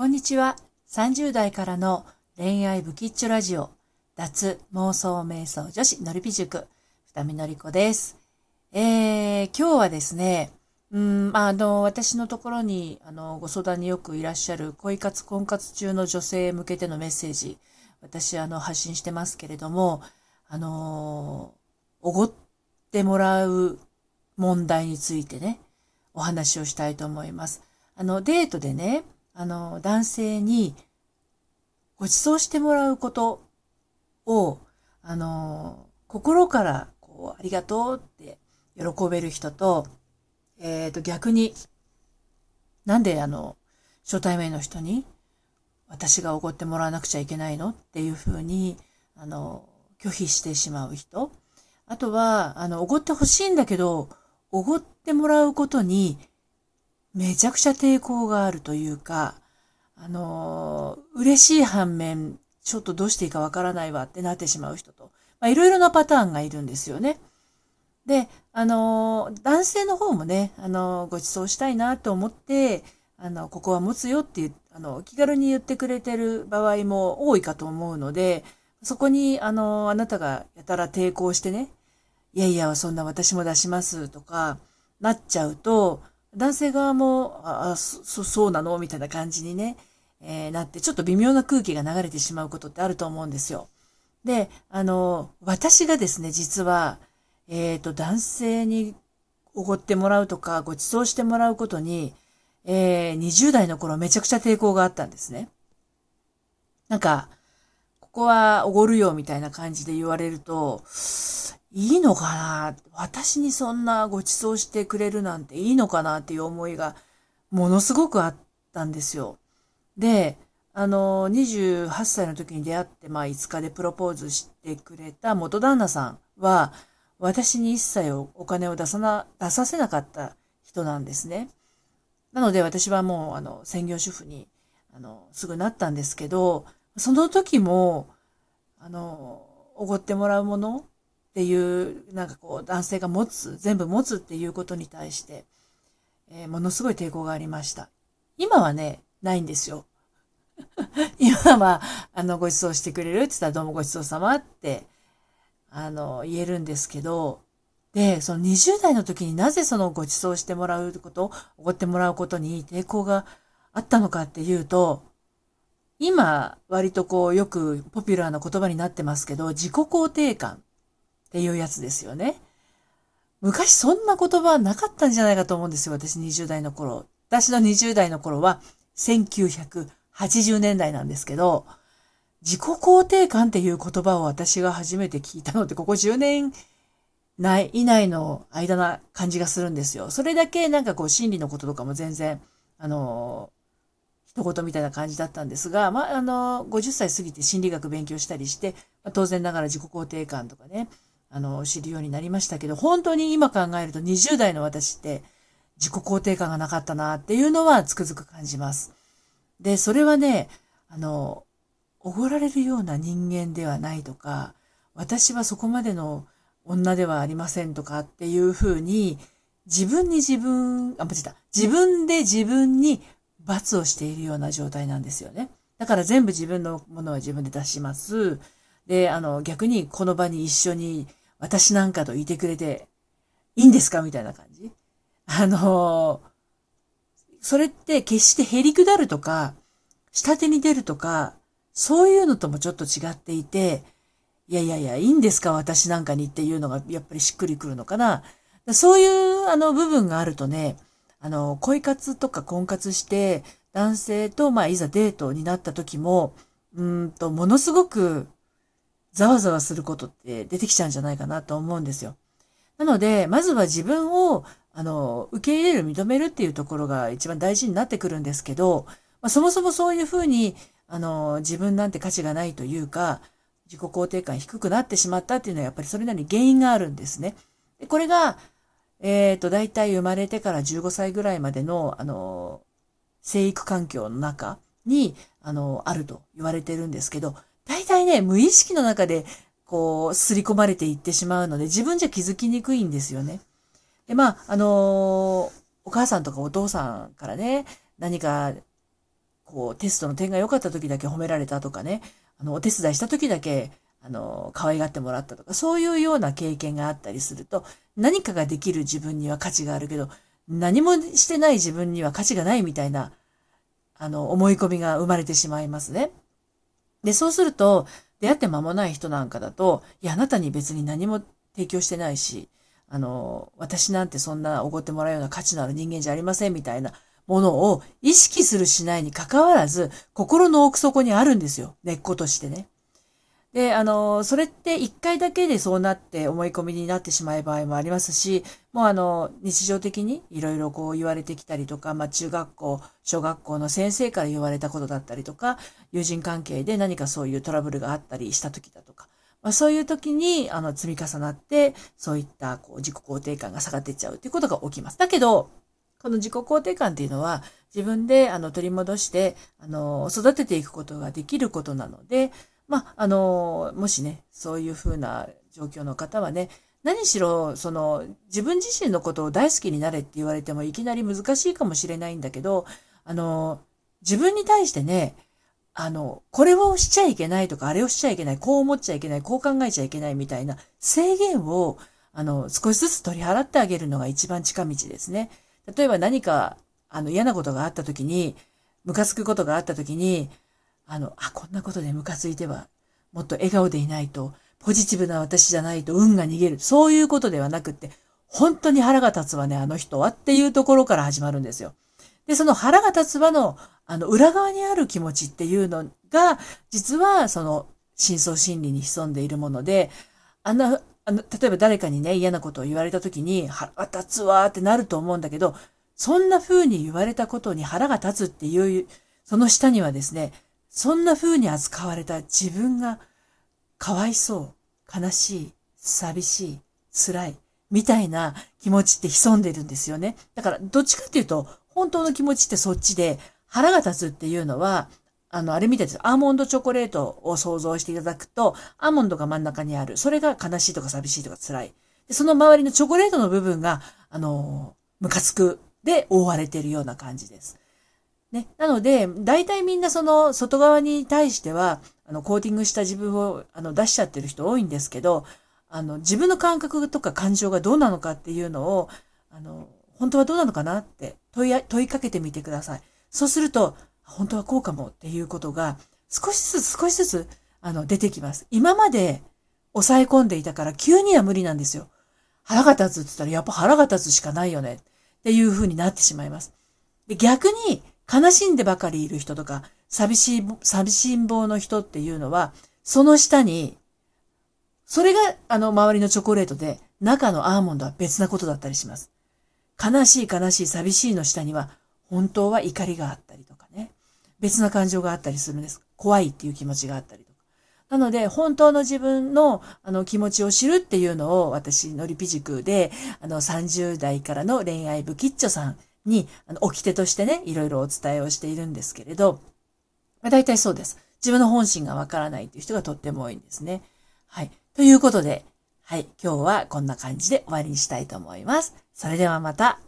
こんにちは。30代からの恋愛ブキッチョラジオ、脱妄想瞑想女子のりぴ塾、二見のりこです。えー、今日はですね、うん、あの、私のところに、あの、ご相談によくいらっしゃる恋活婚活中の女性へ向けてのメッセージ、私、あの、発信してますけれども、あの、おごってもらう問題についてね、お話をしたいと思います。あの、デートでね、あの、男性にご馳走してもらうことを、あの、心から、こう、ありがとうって喜べる人と、えっ、ー、と、逆に、なんであの、初対面の人に、私がおごってもらわなくちゃいけないの？っていうふうに、あの、拒否してしまう人。あとは、あの、おごってほしいんだけど、おごってもらうことにめちゃくちゃ抵抗があるというか、あの、嬉しい反面、ちょっとどうしていいかわからないわってなってしまう人と、まあ、いろいろなパターンがいるんですよね。で、あの、男性の方もね、あの、ご馳走したいなと思って、あの、ここは持つよっていう、あの、気軽に言ってくれてる場合も多いかと思うので、そこに、あの、あなたがやたら抵抗してね、いやいや、そんな私も出しますとか、なっちゃうと、男性側も、あ、そ、そうなの？みたいな感じにね、えー、なって、ちょっと微妙な空気が流れてしまうことってあると思うんですよ。で、あの、私がですね、実は、えっ、ー、と、男性におごってもらうとか、ご馳走してもらうことに、えー、20代の頃めちゃくちゃ抵抗があったんですね。なんか、ここはおごるよみたいな感じで言われると、いいのかな?私にそんなご馳走してくれるなんていいのかなっていう思いがものすごくあったんですよ。で、あの、28歳の時に出会って、まあ5日でプロポーズしてくれた元旦那さんは、私に一切お金を出さな、出させなかった人なんですね。なので私はもう、あの、専業主婦に、あの、すぐなったんですけど、その時も、あの、おごってもらうものっていう、なんかこう、男性が持つ、全部持つっていうことに対して、えー、ものすごい抵抗がありました。今はね、ないんですよ。今は、あの、ご馳走してくれるって言ったらどうもご馳走様って、あの、言えるんですけど、で、その20代の時になぜそのご馳走してもらうこと、おごってもらうことに抵抗があったのかっていうと、今、割とこう、よくポピュラーな言葉になってますけど、自己肯定感っていうやつですよね。昔そんな言葉なかったんじゃないかと思うんですよ。私20代の頃。私の20代の頃は1980年代なんですけど、自己肯定感っていう言葉を私が初めて聞いたのってここ10年内以内の間な感じがするんですよ。それだけなんかこう心理のこととかも全然、あの、一言みたいな感じだったんですが、まあ、あの、50歳過ぎて心理学勉強したりして、まあ、当然ながら自己肯定感とかね、あの、知るようになりましたけど、本当に今考えると20代の私って自己肯定感がなかったなっていうのはつくづく感じます。で、それはね、あの、おごられるような人間ではないとか、私はそこまでの女ではありませんとかっていうふうに、自分に自分、あ、間違った。自分で自分に罰をしているような状態なんですよね。だから全部自分のものは自分で出します。で、あの、逆にこの場に一緒に私なんかといてくれていいんですかみたいな感じ。あの、それって決してへりくだるとか、下手に出るとか、そういうのともちょっと違っていて、いやいやいや、いいんですか私なんかにっていうのがやっぱりしっくりくるのかな。そういうあの部分があるとね、あの、恋活とか婚活して、男性と、まあ、いざデートになった時も、うんと、ものすごくざわざわすることって出てきちゃうんじゃないかなと思うんですよ。なので、まずは自分を、あの、受け入れる、認めるっていうところが一番大事になってくるんですけど、まあ、そもそもそういうふうに、あの、自分なんて価値がないというか、自己肯定感低くなってしまったっていうのはやっぱりそれなりに原因があるんですね。でこれが、えっ、ー、と、大体生まれてから15歳ぐらいまでの、あの、生育環境の中に、あの、あると言われてるんですけど、大体ね、無意識の中で、こう、すり込まれていってしまうので、自分じゃ気づきにくいんですよね。で、まあ、あの、お母さんとかお父さんからね、何か、こう、テストの点が良かった時だけ褒められたとかね、あの、お手伝いした時だけ、あの、可愛がってもらったとか、そういうような経験があったりすると、何かができる自分には価値があるけど、何もしてない自分には価値がないみたいな、あの、思い込みが生まれてしまいますね。で、そうすると、出会って間もない人なんかだと、いや、あなたに別に何も提供してないし、あの、私なんてそんなおごってもらうような価値のある人間じゃありませんみたいなものを意識するしないに関わらず、心の奥底にあるんですよ。根っことしてね。で、あの、それって一回だけでそうなって思い込みになってしまう場合もありますし、もうあの、日常的にいろいろこう言われてきたりとか、まあ中学校、小学校の先生から言われたことだったりとか、友人関係で何かそういうトラブルがあったりした時だとか、まあそういう時に、あの、積み重なって、そういったこう自己肯定感が下がっていっちゃうっていうことが起きます。だけど、この自己肯定感っていうのは、自分であの取り戻して、あの、育てていくことができることなので、まあ、あの、もしね、そういうふうな状況の方はね、何しろ、その、自分自身のことを大好きになれって言われてもいきなり難しいかもしれないんだけど、あの、自分に対してね、あの、これをしちゃいけないとか、あれをしちゃいけない、こう思っちゃいけない、こう考えちゃいけないみたいな制限を、あの、少しずつ取り払ってあげるのが一番近道ですね。例えば何か、あの、嫌なことがあった時に、ムカつくことがあった時に、あの、あ、こんなことでムカついては、もっと笑顔でいないと、ポジティブな私じゃないと運が逃げる。そういうことではなくって、本当に腹が立つわね、あの人はっていうところから始まるんですよ。で、その腹が立つわの、あの、裏側にある気持ちっていうのが、実は、その、深層心理に潜んでいるもので、あの、あの、例えば誰かにね、嫌なことを言われた時に、腹が立つわーってなると思うんだけど、そんな風に言われたことに腹が立つっていう、その下にはですね、そんな風に扱われた自分がかわいそう、悲しい、寂しい、辛い、みたいな気持ちって潜んでるんですよね。だから、どっちかっていうと、本当の気持ちってそっちで、腹が立つっていうのは、あの、あれみたいです。アーモンドチョコレートを想像していただくと、アーモンドが真ん中にある。それが悲しいとか寂しいとか辛い。でその周りのチョコレートの部分が、あの、ムカつくで覆われてるような感じです。ね。なので、大体みんなその外側に対しては、あの、コーティングした自分をあの出しちゃってる人多いんですけど、あの、自分の感覚とか感情がどうなのかっていうのを、あの、本当はどうなのかなって問い問いかけてみてください。そうすると、本当はこうかもっていうことが、少しずつ少しずつ、あの、出てきます。今まで抑え込んでいたから急には無理なんですよ。腹が立つって言ったら、やっぱ腹が立つしかないよねっていう風になってしまいます。で逆に、悲しんでばかりいる人とか、寂しい、寂しん坊の人っていうのは、その下に、それが、あの、周りのチョコレートで、中のアーモンドは別なことだったりします。悲しい悲しい寂しいの下には、本当は怒りがあったりとかね。別な感情があったりするんです。怖いっていう気持ちがあったりとか。なので、本当の自分の、あの、気持ちを知るっていうのを、私、のりぴ塾で、あの、30代からの恋愛部キッチョさんに、あの、掟としてね、いろいろお伝えをしているんですけれど、まあ、大体そうです。自分の本心がわからないという人がとっても多いんですね。はい。ということで、はい。今日はこんな感じで終わりにしたいと思います。それではまた。